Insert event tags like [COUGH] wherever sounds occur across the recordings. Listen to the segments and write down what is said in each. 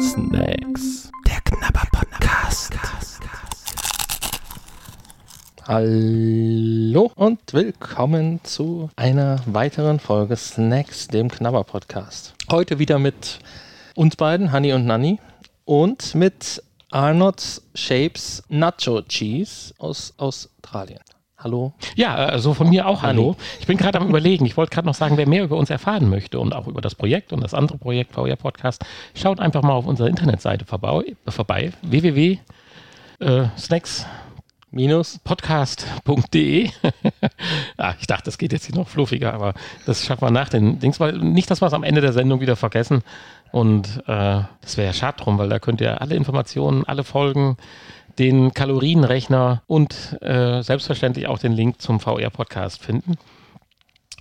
Snacks. Der Knabber Podcast. Hallo und willkommen zu einer weiteren Folge Snacks, dem Knabber Podcast. Heute wieder mit uns beiden, Honey und Nanny, und mit Arnold's Shapes Nacho Cheese aus Australien. Hallo. Ja, also von mir auch hallo. Ich bin gerade am überlegen. Ich wollte gerade noch sagen, wer mehr über uns erfahren möchte und auch über das Projekt und das andere Projekt VR Podcast, schaut einfach mal auf unserer Internetseite vorbei, vorbei www.snacks podcast.de. [LAUGHS] ah, ich dachte, das geht jetzt hier noch fluffiger, aber das schaffen wir nach den Dings, weil nicht, dass wir es am Ende der Sendung wieder vergessen. Und äh, das wäre ja schade drum, weil da könnt ihr alle Informationen, alle Folgen, den Kalorienrechner und äh, selbstverständlich auch den Link zum VR-Podcast finden.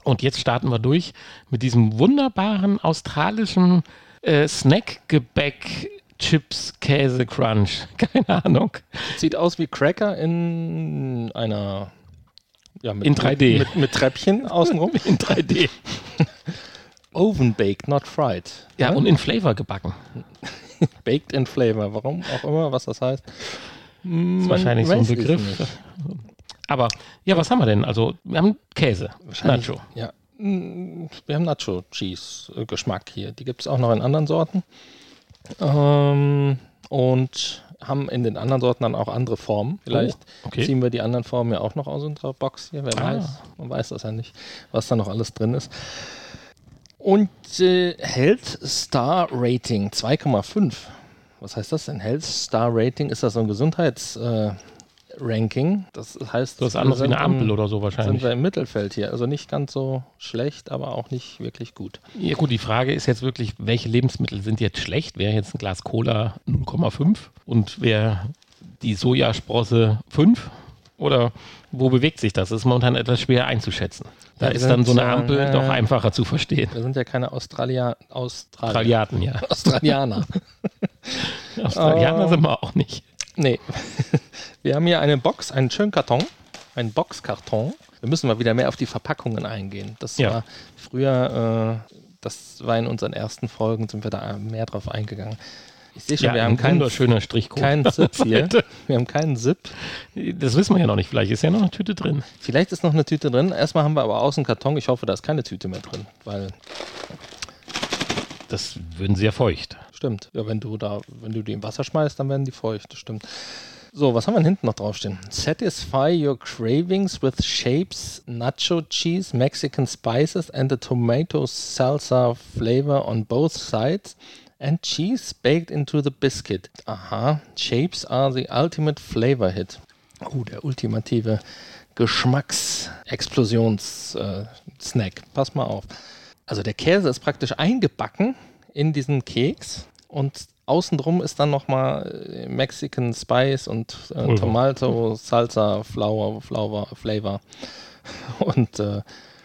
Und jetzt starten wir durch mit diesem wunderbaren australischen äh, Snackgebäck Chips Käse Crunch. [LAUGHS] Keine Ahnung. Sieht aus wie Cracker in einer ja, mit, in 3D. Mit, mit Treppchen [LAUGHS] außenrum. in 3D. [LAUGHS] Oven baked, not fried. Ja, ja, und in Flavor gebacken. baked in Flavor, warum auch immer, was das heißt. Das ist wahrscheinlich so ein Begriff. Aber ja, was haben wir denn? Also, wir haben Käse, Nacho. Ja, wir haben Nacho Cheese äh, Geschmack hier. Die gibt es auch noch in anderen Sorten. Ähm, und haben in den anderen Sorten dann auch andere Formen. Vielleicht oh, okay. ziehen wir die anderen Formen ja auch noch aus unserer Box hier. Wer ah. weiß. Man weiß das ja nicht, was da noch alles drin ist. Und äh, Health Star Rating 2,5 was heißt das denn? Health Star Rating, ist das so ein Gesundheitsranking? Äh, das heißt, das ist anders wie eine Ampel oder so wahrscheinlich. Sind wir im Mittelfeld hier. Also nicht ganz so schlecht, aber auch nicht wirklich gut. Ja gut, die Frage ist jetzt wirklich, welche Lebensmittel sind jetzt schlecht? Wäre jetzt ein Glas Cola 0,5 und wäre die Sojasprosse 5? Oder wo bewegt sich das? Das ist momentan etwas schwer einzuschätzen. Da ja, ist dann so eine Ampel äh, doch einfacher zu verstehen. Wir sind ja keine Australia Australiaten, ja. Australianer. [LAUGHS] Australianer uh, sind wir auch nicht. Nee. [LAUGHS] Wir haben hier eine Box, einen schönen Karton, einen Boxkarton. Wir müssen mal wieder mehr auf die Verpackungen eingehen. Das ja. war früher, äh, das war in unseren ersten Folgen, sind wir da mehr drauf eingegangen. Ich sehe schon, ja, wir haben keinen wunderschöner Strichcode. Keinen [LAUGHS] Zip hier. Wir haben keinen Zip. Das wissen wir ja noch nicht. Vielleicht ist ja noch eine Tüte drin. Vielleicht ist noch eine Tüte drin. Erstmal haben wir aber außen Karton. Ich hoffe, da ist keine Tüte mehr drin, weil das würden sie ja feucht. Stimmt. Ja, wenn du da, wenn du die im Wasser schmeißt, dann werden die feucht. Das stimmt. So, was haben wir denn hinten noch draufstehen? Satisfy your cravings with shapes, nacho cheese, Mexican spices and a tomato salsa flavor on both sides and cheese baked into the biscuit. Aha, Shapes are the ultimate flavor hit. Oh, der ultimative Geschmacksexplosions-Snack. Äh, Pass mal auf. Also der Käse ist praktisch eingebacken in diesen Keks und außenrum ist dann nochmal äh, Mexican Spice und äh, Tomato, Salsa, Flour, Flour, Flavor. Und äh,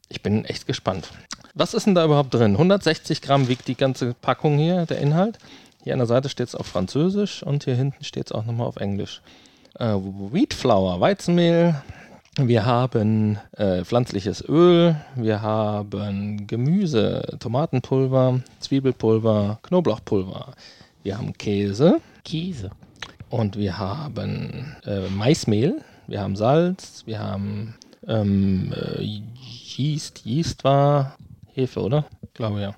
ich bin echt gespannt. Was ist denn da überhaupt drin? 160 Gramm wiegt die ganze Packung hier, der Inhalt. Hier an der Seite steht es auf Französisch und hier hinten steht es auch nochmal auf Englisch. Äh, Wheat Flour, Weizenmehl. Wir haben äh, pflanzliches Öl, wir haben Gemüse, Tomatenpulver, Zwiebelpulver, Knoblauchpulver. Wir haben Käse. Käse. Und wir haben äh, Maismehl, wir haben Salz, wir haben ähm, äh, Yeast. Yeast war Hefe, oder? Ich glaube ja.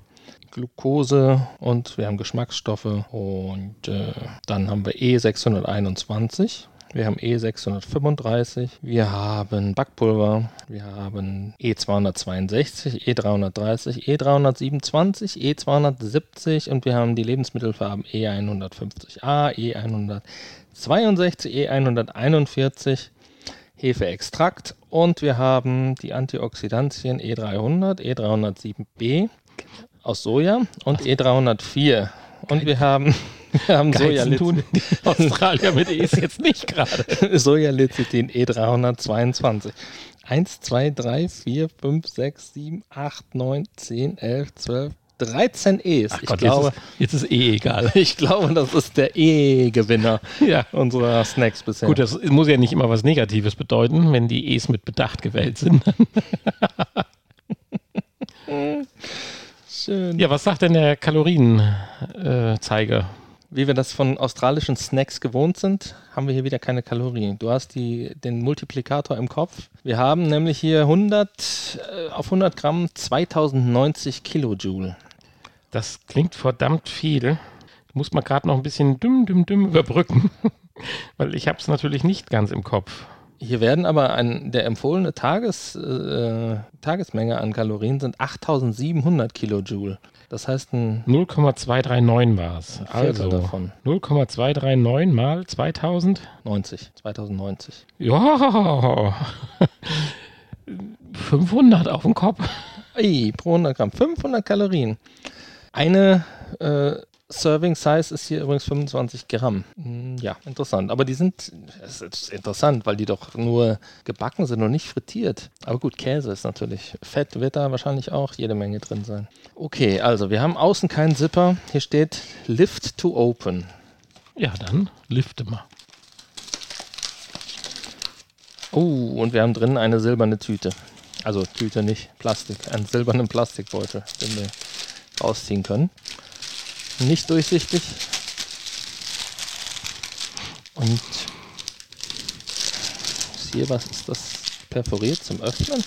Glucose und wir haben Geschmacksstoffe und äh, dann haben wir E621. Wir haben E635, wir haben Backpulver, wir haben E262, E330, E327, E270 und wir haben die Lebensmittelfarben E150A, E162, E141, Hefeextrakt und wir haben die Antioxidantien E300, E307b aus Soja und E304. Und wir haben, [LAUGHS] wir haben Sojalecithin. [LAUGHS] Australier mit E ist jetzt nicht gerade. Sojalecithin E322. 1, 2, 3, 4, 5, 6, 7, 8, 9, 10, 11, 12, 13 E's. Ach ich Gott, glaube, jetzt, ist, jetzt ist E egal. [LAUGHS] Ich glaube, das ist der E-Gewinner [LAUGHS] ja. unserer Snacks bisher. Gut, das muss ja nicht immer was Negatives bedeuten, wenn die E's mit Bedacht gewählt sind. [LAUGHS] Schön. Ja, was sagt denn der Kalorienzeiger? Wie wir das von australischen Snacks gewohnt sind, haben wir hier wieder keine Kalorien. Du hast die, den Multiplikator im Kopf. Wir haben nämlich hier 100 äh, auf 100 Gramm 2090 Kilojoule. Das klingt verdammt viel. Muss man gerade noch ein bisschen dümm, dümm, dümm überbrücken, [LAUGHS] weil ich habe es natürlich nicht ganz im Kopf. Hier werden aber ein, der empfohlene Tages, äh, Tagesmenge an Kalorien sind 8700 Kilojoule. Das heißt ein 0,239 war es. Also davon. 0,239 mal 2000. 90, 2090. Ja, [LAUGHS] 500 auf den Kopf. Ey, pro 100 Gramm 500 Kalorien. Eine äh, Serving Size ist hier übrigens 25 Gramm. Hm, Ja, interessant. Aber die sind, es ist interessant, weil die doch nur gebacken sind und nicht frittiert. Aber gut, Käse ist natürlich. Fett wird da wahrscheinlich auch jede Menge drin sein. Okay, also wir haben außen keinen Zipper. Hier steht Lift to Open. Ja, dann lifte mal. Oh, und wir haben drin eine silberne Tüte. Also Tüte nicht, Plastik. Einen silbernen Plastikbeutel, den wir rausziehen können. Nicht durchsichtig. Und hier, was ist das? Perforiert zum Öffnen?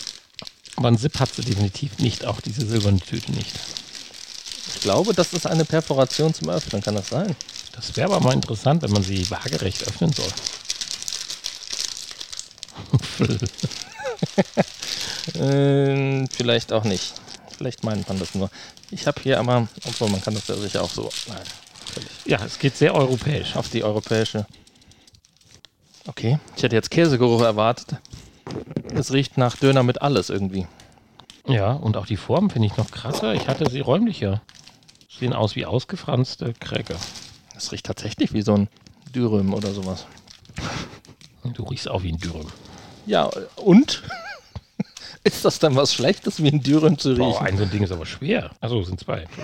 Aber ein Zip hat sie definitiv nicht, auch diese silberne Tüte nicht. Ich glaube, das ist eine Perforation zum Öffnen. Kann das sein? Das wäre aber mal interessant, wenn man sie waagerecht öffnen soll. [LAUGHS] Ähm, vielleicht auch nicht. Vielleicht meint man das nur. Ich habe hier aber, obwohl man kann das ja sicher auch so. Nein. Ja, es geht sehr europäisch. auf die europäische. Okay, ich hätte jetzt Käsegeruch erwartet. Es riecht nach Döner mit alles irgendwie. Ja, und auch die Form finde ich noch krasser. Ich hatte sie räumlicher. Sehen aus wie ausgefranste Cracker. Es riecht tatsächlich wie so ein Dürüm oder sowas. Du riechst auch wie ein Dürüm. Ja, und? Ist das dann was Schlechtes, wie ein Dürüm zu riechen? ein so ein Ding ist aber schwer. Achso, sind zwei. [LAUGHS]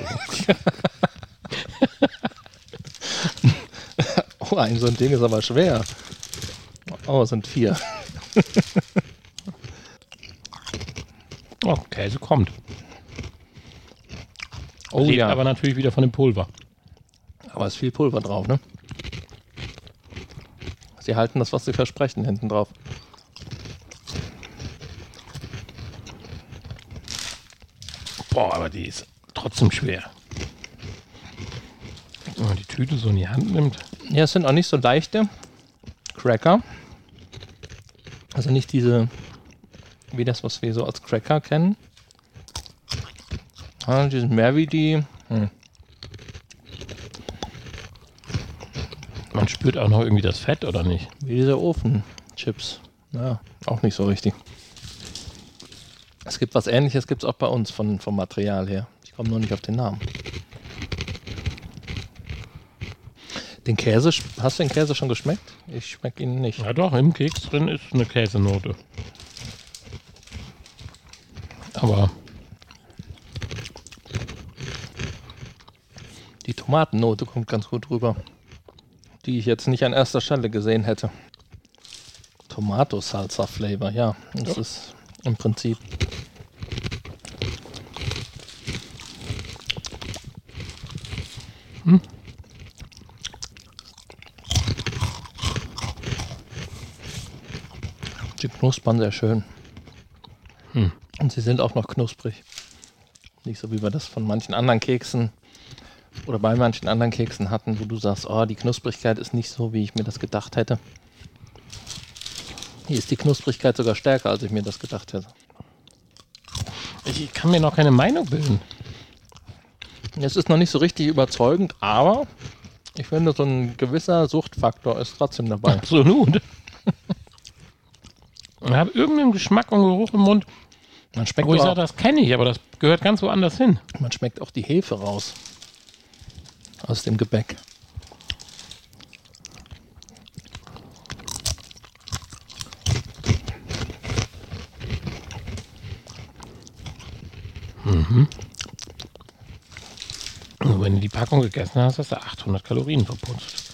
Oh, ein so ein Ding ist aber schwer. Oh, es sind vier. [LAUGHS] Oh, Käse kommt. Oh Lebt ja, aber natürlich wieder von dem Pulver. aber es ist viel Pulver drauf, ne? Sie halten das, was sie versprechen, hinten drauf. Boah, aber die ist trotzdem schwer. Wenn man die Tüte so in die Hand nimmt. Ja, es sind auch nicht so leichte Cracker. Also nicht diese, wie das, was wir so als Cracker kennen. Ah, die sind mehr wie die. Hm. Man spürt auch noch irgendwie das Fett, oder nicht? Wie diese Ofenchips. Ja, auch nicht so richtig. Es gibt was ähnliches, gibt es auch bei uns von, vom Material her. Ich komme nur nicht auf den Namen. Den Käse, hast du den Käse schon geschmeckt? Ich schmecke ihn nicht. Ja doch, im Keks drin ist eine Käsenote. Aber Die Tomatennote kommt ganz gut rüber. Die ich jetzt nicht an erster Stelle gesehen hätte. Tomato Salsa Flavor, ja. Das Ja. ist im Prinzip. Die knuspern sehr schön. Hm. Und sie sind auch noch knusprig. Nicht so wie wir das von manchen anderen Keksen oder bei manchen anderen Keksen hatten, wo du sagst, oh, die Knusprigkeit ist nicht so, wie ich mir das gedacht hätte. Hier ist die Knusprigkeit sogar stärker, als ich mir das gedacht hätte. ich kann mir noch keine Meinung bilden. Es ist noch nicht so richtig überzeugend, aber ich finde, so ein gewisser Suchtfaktor ist trotzdem dabei. Absolut. Ich habe irgendeinen Geschmack und Geruch im Mund, Man schmeckt, wo ich sage, das kenne ich, aber das gehört ganz woanders hin. man schmeckt auch die Hefe raus. Aus dem Gebäck. Und wenn du die Packung gegessen hast, hast du 800 Kalorien verputzt.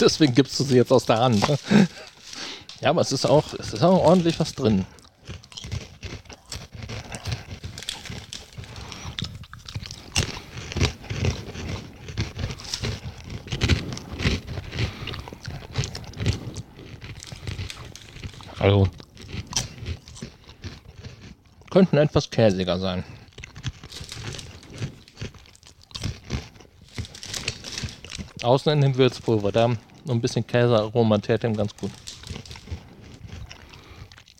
Deswegen gibst du sie jetzt aus der Hand. Ne? Ja, aber es ist auch, es ist auch ordentlich was drin. Also könnten etwas käsiger sein. Außen in dem Würzpulver, da noch ein bisschen Käsearoma täte ihm ganz gut.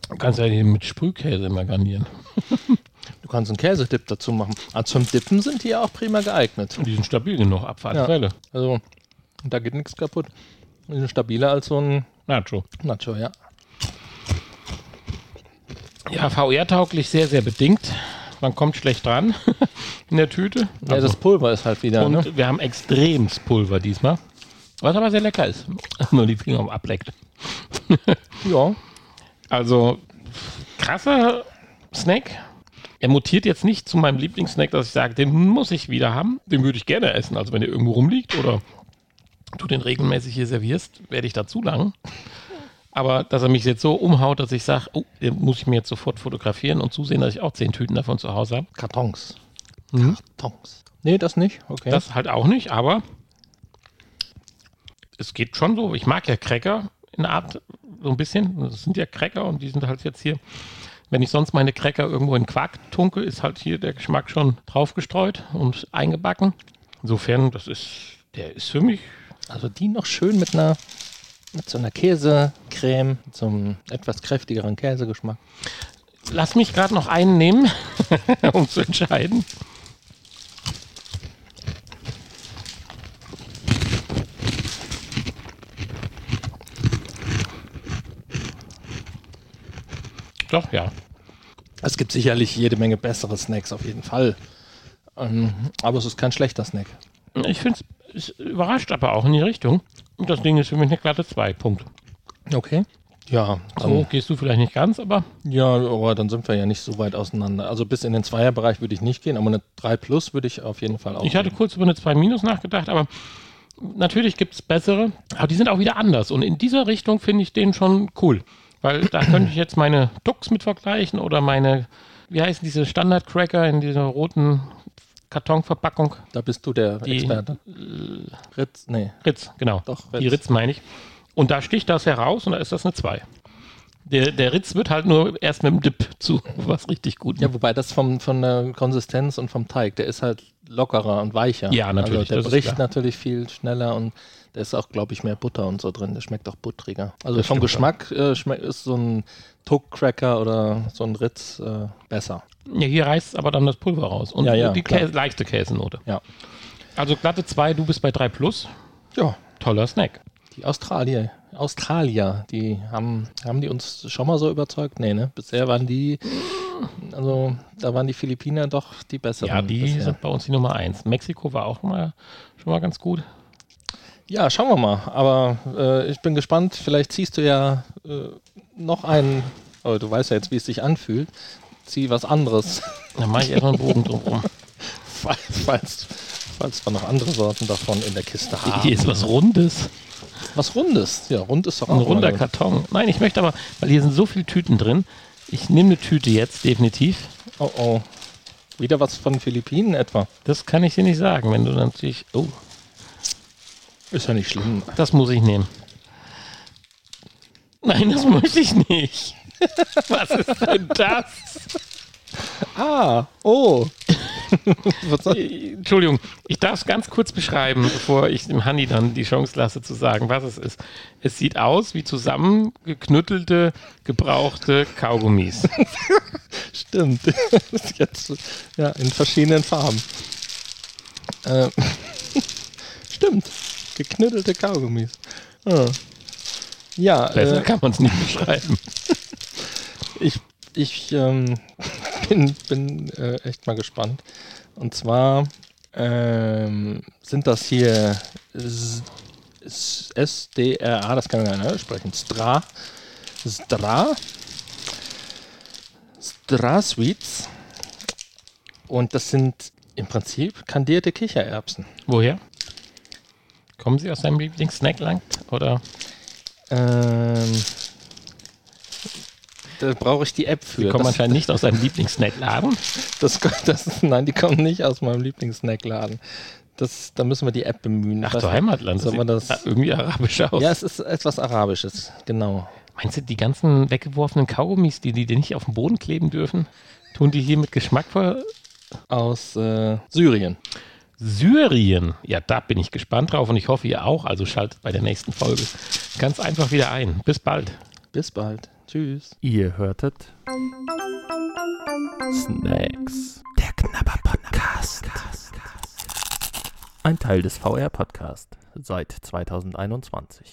du kannst ja hier mit Sprühkäse mal garnieren. [LAUGHS] Du kannst einen Käsedip dazu machen. Aber zum Dippen sind die ja auch prima geeignet. Und die sind stabil genug, ab alle Ja. Also, da geht nichts kaputt. Die sind stabiler als so ein Nacho. Nacho, ja. Ja, VR-tauglich sehr, sehr bedingt. Man kommt schlecht dran [LAUGHS] in der Tüte. Ja, das Pulver ist halt wieder, und ne? wir haben extremes Pulver diesmal. Was aber sehr lecker ist. [LAUGHS] Nur die Finger ableckt. [LAUGHS] Ja. Also, krasser Snack. Er mutiert jetzt nicht zu meinem Lieblingssnack, dass ich sage, den muss ich wieder haben. Den würde ich gerne essen. Also, wenn er irgendwo rumliegt oder du den regelmäßig hier servierst, werde ich dazu lang. Aber dass er mich jetzt so umhaut, dass ich sage, oh, muss ich mir jetzt sofort fotografieren und zusehen, dass ich auch zehn Tüten davon zu Hause habe. Kartons. Mhm. Kartons. Nee, das nicht. Okay. Das halt auch nicht, aber es geht schon so. Ich mag ja Cracker in der Art so ein bisschen. Das sind ja Cracker und die sind halt jetzt hier. Wenn ich sonst meine Cracker irgendwo in Quark tunke, ist halt hier der Geschmack schon draufgestreut und eingebacken. Insofern, das ist, der ist für mich. Also die noch schön mit einer mit so einer Käsecreme, einem etwas kräftigeren Käsegeschmack. Lass mich gerade noch einen nehmen, [LAUGHS] um zu entscheiden. Doch, ja. Es gibt sicherlich jede Menge bessere Snacks auf jeden Fall. Ähm, aber es ist kein schlechter Snack. Ich finde es überrascht aber auch in die Richtung. Und das Ding ist für mich eine glatte 2. Punkt. Okay. Ja, So dann, gehst du vielleicht nicht ganz, aber ja, aber dann sind wir ja nicht so weit auseinander. Also bis in den Zweierbereich würde ich nicht gehen, aber eine 3 Plus würde ich auf jeden Fall auch. ich hatte kurz über eine 2 Minus nachgedacht, aber natürlich gibt es bessere, aber die sind auch wieder anders. Und in dieser Richtung finde ich den schon cool. Weil da [CLEARS THROAT] könnte ich jetzt meine Tux mit vergleichen oder meine, wie heißen diese Standard-Cracker in dieser roten Kartonverpackung? da bist du der Die- Experte. Ritz, nee, Ritz, genau. Doch, Die Ritz meine ich. Und da sticht das heraus und da ist das eine 2. Der, der Ritz wird halt nur erst mit dem Dip zu was richtig gut. Ja, wobei das vom, von der Konsistenz und vom Teig, der ist halt lockerer und weicher. Ja, natürlich, Also der bricht natürlich viel schneller und da ist auch, glaube ich, mehr Butter und so drin. Der schmeckt auch buttriger. Also Das vom Geschmack äh, ist so ein Tuck-Cracker oder so ein Ritz äh, besser. Ja, hier reißt aber dann das Pulver raus. Und Ja, ja, die. Käse, leichte Käsenote. Ja. Also glatte 2, du bist bei 3 plus. Ja, Toller Snack. die Australier, Australier, die haben, haben die uns schon mal so überzeugt? Nee, ne? Bisher waren die, also da waren die Philippiner doch die besseren. Ja, die bisher. sind bei uns die Nummer 1. Mexiko war auch mal, schon mal ganz gut. Ja, schauen wir mal. Aber äh, ich bin gespannt. Vielleicht ziehst du ja äh, noch einen. Aber du weißt ja jetzt, wie es sich anfühlt. Zieh was anderes, Dann mache ich erstmal einen Bogen drumherum. [LAUGHS] falls, falls, falls wir noch andere Sorten davon in der Kiste haben. Hier ist was Rundes. Was Rundes. Ja, rund ist doch auch Ein runder mal- Karton. Nein, ich möchte aber, weil hier sind so viele Tüten drin. Ich nehme eine Tüte jetzt, definitiv. Oh oh. Wieder was von Philippinen etwa. Das kann ich dir nicht sagen, wenn du natürlich. Oh, Ist ja nicht schlimm. das muss ich nehmen. Nein, das möchte ich nicht. [LAUGHS] Was ist denn das? Ah, oh. [LAUGHS] Entschuldigung, ich darf es ganz kurz beschreiben, bevor ich dem Hanni dann die Chance lasse zu sagen, was es ist. Es sieht aus wie zusammengeknüttelte, gebrauchte Kaugummis. [LAUGHS] Stimmt. [LAUGHS] Jetzt, ja, in verschiedenen Farben. Ähm, Stimmt. Geknüttelte Kaugummis. Ah. Ja, Besser äh, kann man es nicht beschreiben. ich, ich ähm, bin, bin äh, echt mal gespannt. Und zwar ähm, sind das hier SDRA, das kann man ja nicht sprechen. Stra. Stra. Stra Sweets. Und das sind im Prinzip kandierte Kichererbsen. Woher? Kommen Sie aus deinem Lieblingssnackland? Oder? Ähm, da brauche ich die App für. Sie kommen Das- anscheinend nicht aus deinem Lieblingssnackladen. [LAUGHS] Das, das, nein, die kommen nicht aus meinem Lieblingssnackladen. Das, da müssen wir die App bemühen. Ach du Heimatland. Soll man das- irgendwie arabisch aus. Ja, es ist etwas Arabisches, genau. Meinst du, die ganzen weggeworfenen Kaugummis, die die nicht auf dem Boden kleben dürfen, tun die hier mit Geschmack ver Aus äh, Syrien. Syrien. Ja, da bin ich gespannt drauf und ich hoffe, ihr auch. Also schaltet bei der nächsten Folge ganz einfach wieder ein. Bis bald. Bis bald. Tschüss. Ihr hörtet Snacks. Der Knabber Podcast. Ein Teil des VR Podcast seit 2021.